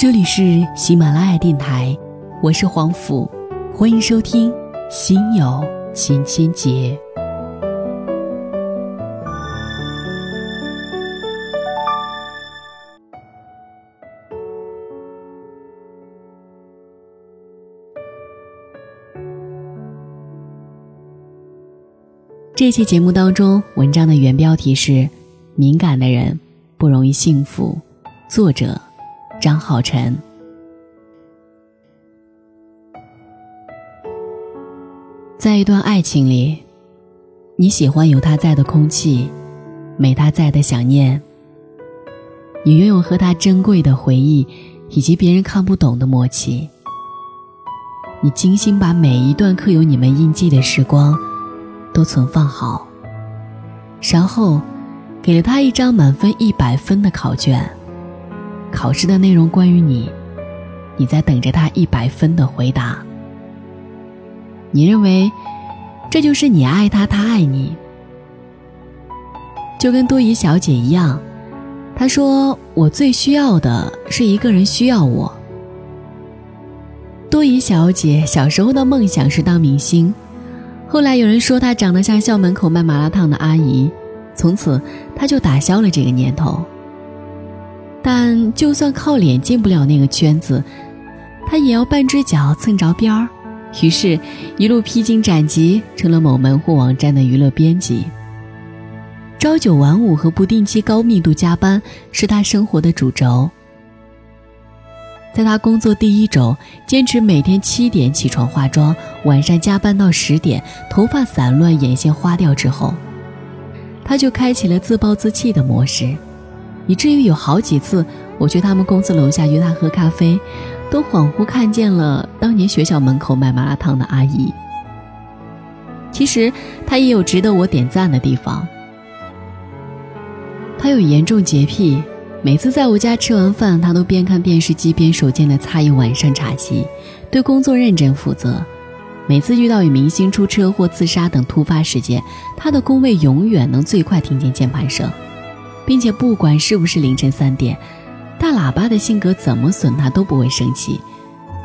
这里是喜马拉雅电台，我是黄甫，欢迎收听《心有千千结》。这期节目当中，文章的原标题是“敏感的人不容易幸福”，作者。张浩晨，在一段爱情里，你喜欢有他在的空气，没他在的想念。你拥有和他珍贵的回忆，以及别人看不懂的默契。你精心把每一段刻有你们印记的时光都存放好，然后给了他一张满分一百分的考卷。考试的内容关于你，你在等着他一百分的回答。你认为这就是你爱他，他爱你，就跟多疑小姐一样。她说：“我最需要的是一个人需要我。”多疑小姐小时候的梦想是当明星，后来有人说她长得像校门口卖麻辣烫的阿姨，从此她就打消了这个念头。但就算靠脸进不了那个圈子，他也要半只脚蹭着边儿。于是，一路披荆斩棘，成了某门户网站的娱乐编辑。朝九晚五和不定期高密度加班是他生活的主轴。在他工作第一周，坚持每天七点起床化妆，晚上加班到十点，头发散乱，眼线花掉之后，他就开启了自暴自弃的模式。以至于有好几次，我去他们公司楼下约他喝咖啡，都恍惚看见了当年学校门口卖麻辣烫的阿姨。其实他也有值得我点赞的地方。他有严重洁癖，每次在我家吃完饭，他都边看电视机边手贱的擦一晚上茶几，对工作认真负责。每次遇到与明星出车祸、自杀等突发事件，他的工位永远能最快听见键盘声。并且不管是不是凌晨三点，大喇叭的性格怎么损他都不会生气，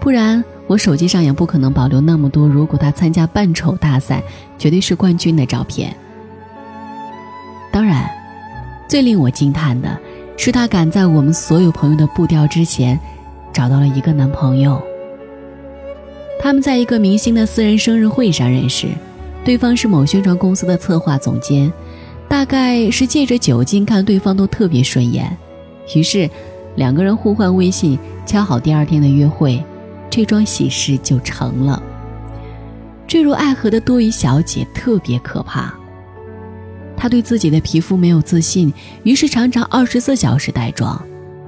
不然我手机上也不可能保留那么多。如果他参加扮丑大赛，绝对是冠军的照片。当然，最令我惊叹的是，他赶在我们所有朋友的步调之前，找到了一个男朋友。他们在一个明星的私人生日会上认识，对方是某宣传公司的策划总监。大概是借着酒劲看对方都特别顺眼，于是两个人互换微信，敲好第二天的约会，这桩喜事就成了。坠入爱河的多疑小姐特别可怕，她对自己的皮肤没有自信，于是常常二十四小时带妆。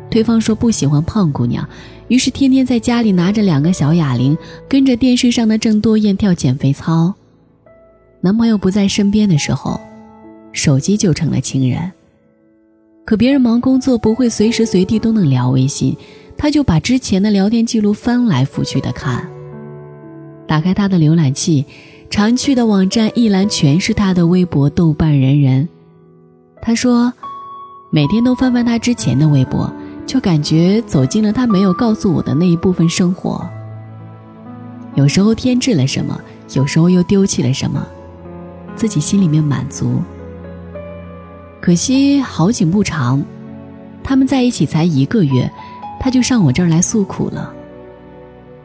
对方说不喜欢胖姑娘，于是天天在家里拿着两个小哑铃，跟着电视上的郑多燕跳减肥操。男朋友不在身边的时候。手机就成了情人。可别人忙工作，不会随时随地都能聊微信，他就把之前的聊天记录翻来覆去的看。打开他的浏览器，常去的网站一栏全是他的微博、豆瓣、人人。他说，每天都翻翻他之前的微博，就感觉走进了他没有告诉我的那一部分生活。有时候添置了什么，有时候又丢弃了什么，自己心里面满足。可惜好景不长，他们在一起才一个月，他就上我这儿来诉苦了。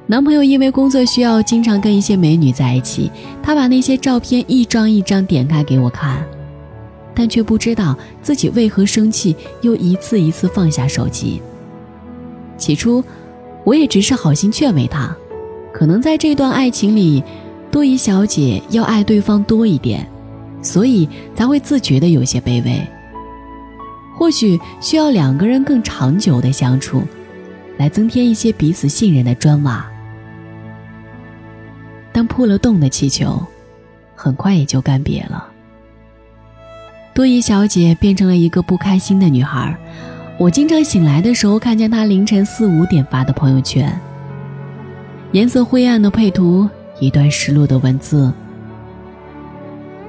男朋友因为工作需要，经常跟一些美女在一起，他把那些照片一张一张点开给我看，但却不知道自己为何生气，又一次一次放下手机。起初，我也只是好心劝慰他，可能在这段爱情里，多疑小姐要爱对方多一点。所以才会自觉的有些卑微。或许需要两个人更长久的相处，来增添一些彼此信任的砖瓦。但破了洞的气球，很快也就干瘪了。多疑小姐变成了一个不开心的女孩。我经常醒来的时候，看见她凌晨四五点发的朋友圈，颜色灰暗的配图，一段失落的文字。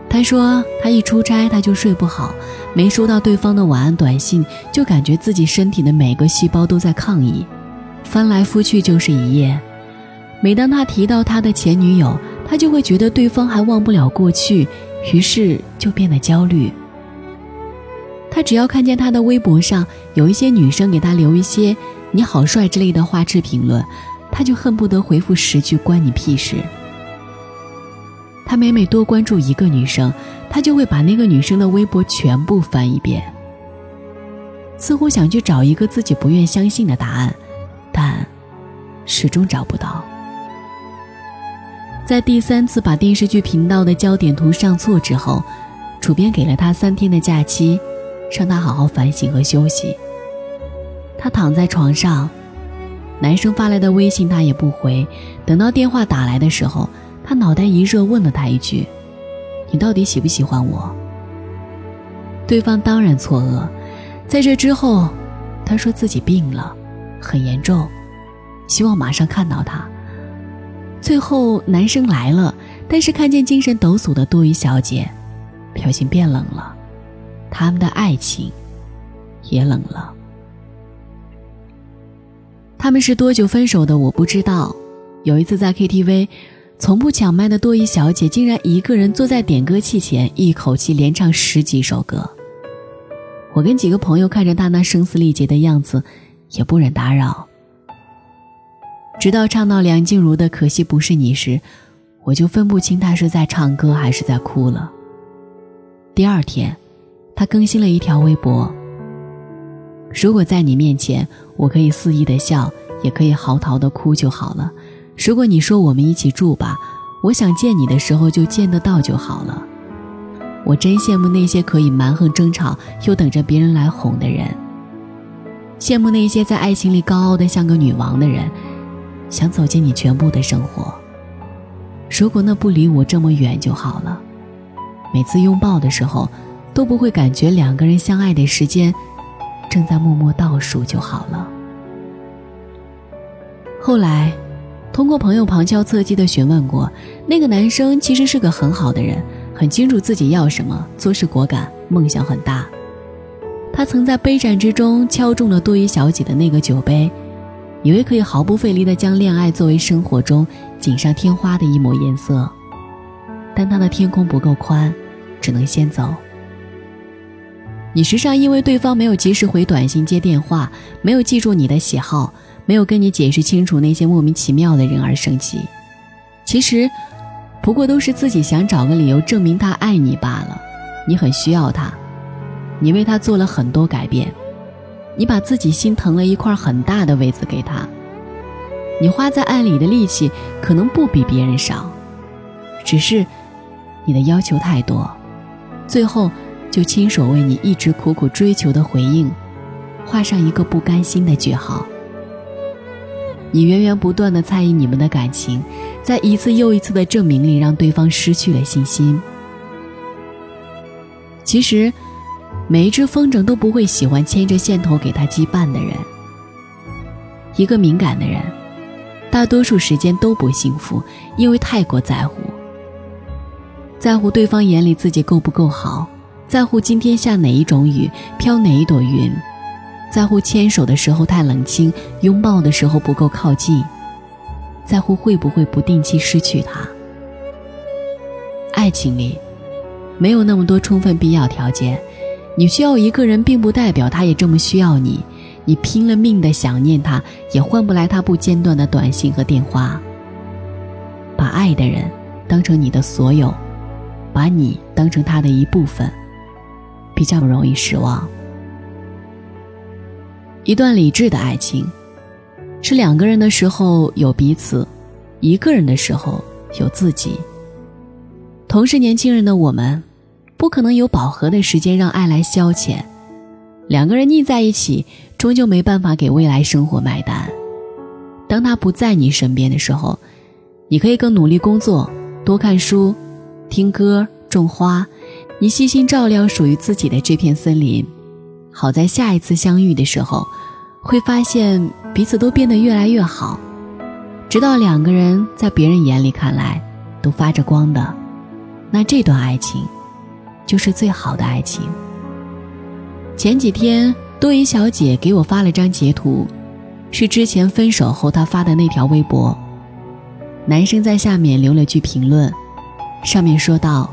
他说：“他一出差，他就睡不好，没收到对方的晚安短信，就感觉自己身体的每个细胞都在抗议。翻来覆去就是一夜。每当他提到他的前女友，他就会觉得对方还忘不了过去，于是就变得焦虑。他只要看见他的微博上有一些女生给他留一些“你好帅”之类的花痴评论，他就恨不得回复十句“关你屁事”。他每每多关注一个女生，他就会把那个女生的微博全部翻一遍，似乎想去找一个自己不愿相信的答案，但始终找不到。在第三次把电视剧频道的焦点图上错之后，主编给了他三天的假期。让他好好反省和休息。他躺在床上，男生发来的微信他也不回。等到电话打来的时候，他脑袋一热，问了他一句：“你到底喜不喜欢我？”对方当然错愕。在这之后，他说自己病了，很严重，希望马上看到他。最后男生来了，但是看见精神抖擞的多余小姐，表情变冷了。他们的爱情也冷了。他们是多久分手的？我不知道。有一次在 KTV，从不抢麦的多疑小姐竟然一个人坐在点歌器前，一口气连唱十几首歌。我跟几个朋友看着她那声嘶力竭的样子，也不忍打扰。直到唱到梁静茹的《可惜不是你》时，我就分不清她是在唱歌还是在哭了。第二天。他更新了一条微博。如果在你面前，我可以肆意的笑，也可以嚎啕的哭就好了。如果你说我们一起住吧，我想见你的时候就见得到就好了。我真羡慕那些可以蛮横争吵又等着别人来哄的人，羡慕那些在爱情里高傲的像个女王的人，想走进你全部的生活。如果那不离我这么远就好了。每次拥抱的时候。都不会感觉两个人相爱的时间正在默默倒数就好了。后来，通过朋友旁敲侧击的询问过，那个男生其实是个很好的人，很清楚自己要什么，做事果敢，梦想很大。他曾在杯战之中敲中了多余小姐的那个酒杯，以为可以毫不费力地将恋爱作为生活中锦上添花的一抹颜色，但他的天空不够宽，只能先走。你时常因为对方没有及时回短信、接电话，没有记住你的喜好，没有跟你解释清楚那些莫名其妙的人而生气。其实，不过都是自己想找个理由证明他爱你罢了。你很需要他，你为他做了很多改变，你把自己心疼了一块很大的位子给他，你花在爱里的力气可能不比别人少，只是你的要求太多，最后。就亲手为你一直苦苦追求的回应，画上一个不甘心的句号。你源源不断的猜疑你们的感情，在一次又一次的证明里，让对方失去了信心。其实，每一只风筝都不会喜欢牵着线头给他羁绊的人。一个敏感的人，大多数时间都不幸福，因为太过在乎，在乎对方眼里自己够不够好。在乎今天下哪一种雨，飘哪一朵云，在乎牵手的时候太冷清，拥抱的时候不够靠近，在乎会不会不定期失去他。爱情里，没有那么多充分必要条件，你需要一个人，并不代表他也这么需要你。你拼了命的想念他，也换不来他不间断的短信和电话。把爱的人当成你的所有，把你当成他的一部分。比较容易失望。一段理智的爱情，是两个人的时候有彼此，一个人的时候有自己。同是年轻人的我们，不可能有饱和的时间让爱来消遣。两个人腻在一起，终究没办法给未来生活买单。当他不在你身边的时候，你可以更努力工作，多看书，听歌，种花。你细心照料属于自己的这片森林，好在下一次相遇的时候，会发现彼此都变得越来越好，直到两个人在别人眼里看来都发着光的，那这段爱情就是最好的爱情。前几天多云小姐给我发了张截图，是之前分手后他发的那条微博。男生在下面留了句评论，上面说道：“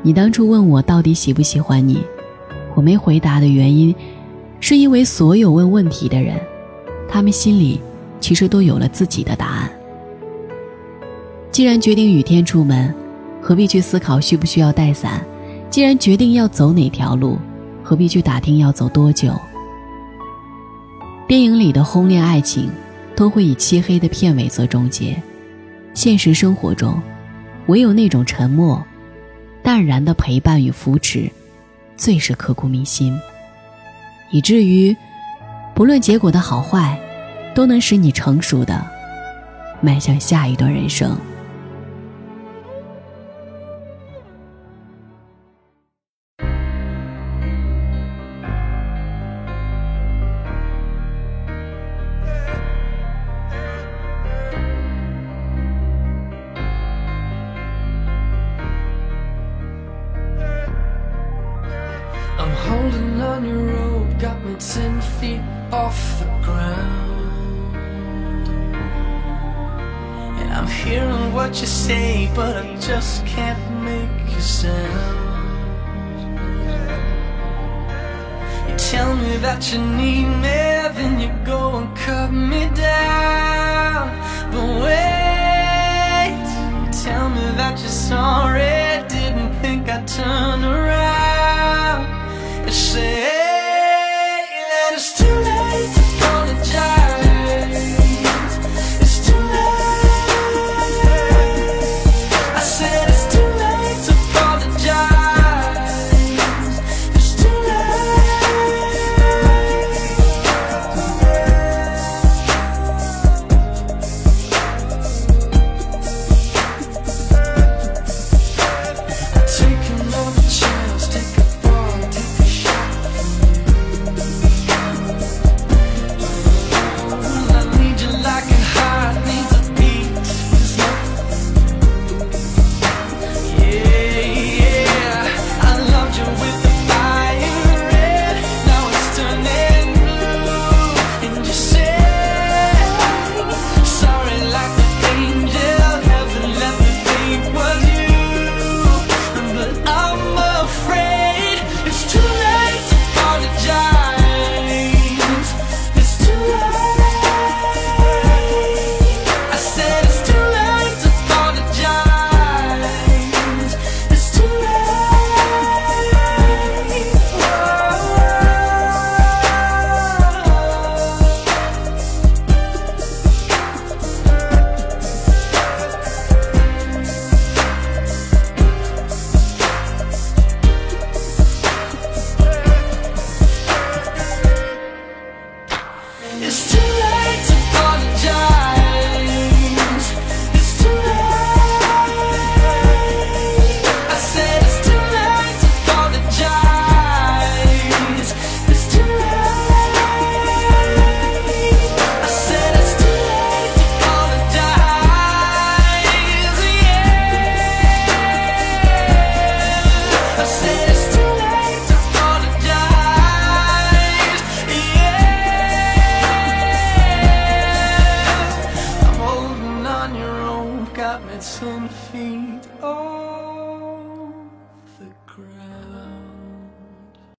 你当初问我到底喜不喜欢你，我没回答的原因，是因为所有问问题的人，他们心里其实都有了自己的答案。既然决定雨天出门，何必去思考需不需要带伞？既然决定要走哪条路，何必去打听要走多久？电影里的轰烈爱情。”都会以漆黑的片尾做终结。现实生活中，唯有那种沉默、淡然的陪伴与扶持，最是刻骨铭心。以至于，不论结果的好坏，都能使你成熟的迈向下一段人生。I'm hearing what you say, but I just can't make a sound. You tell me that you need me, then you go and cut me down. But wait, you tell me that you're sorry, didn't think I'd turn around and say.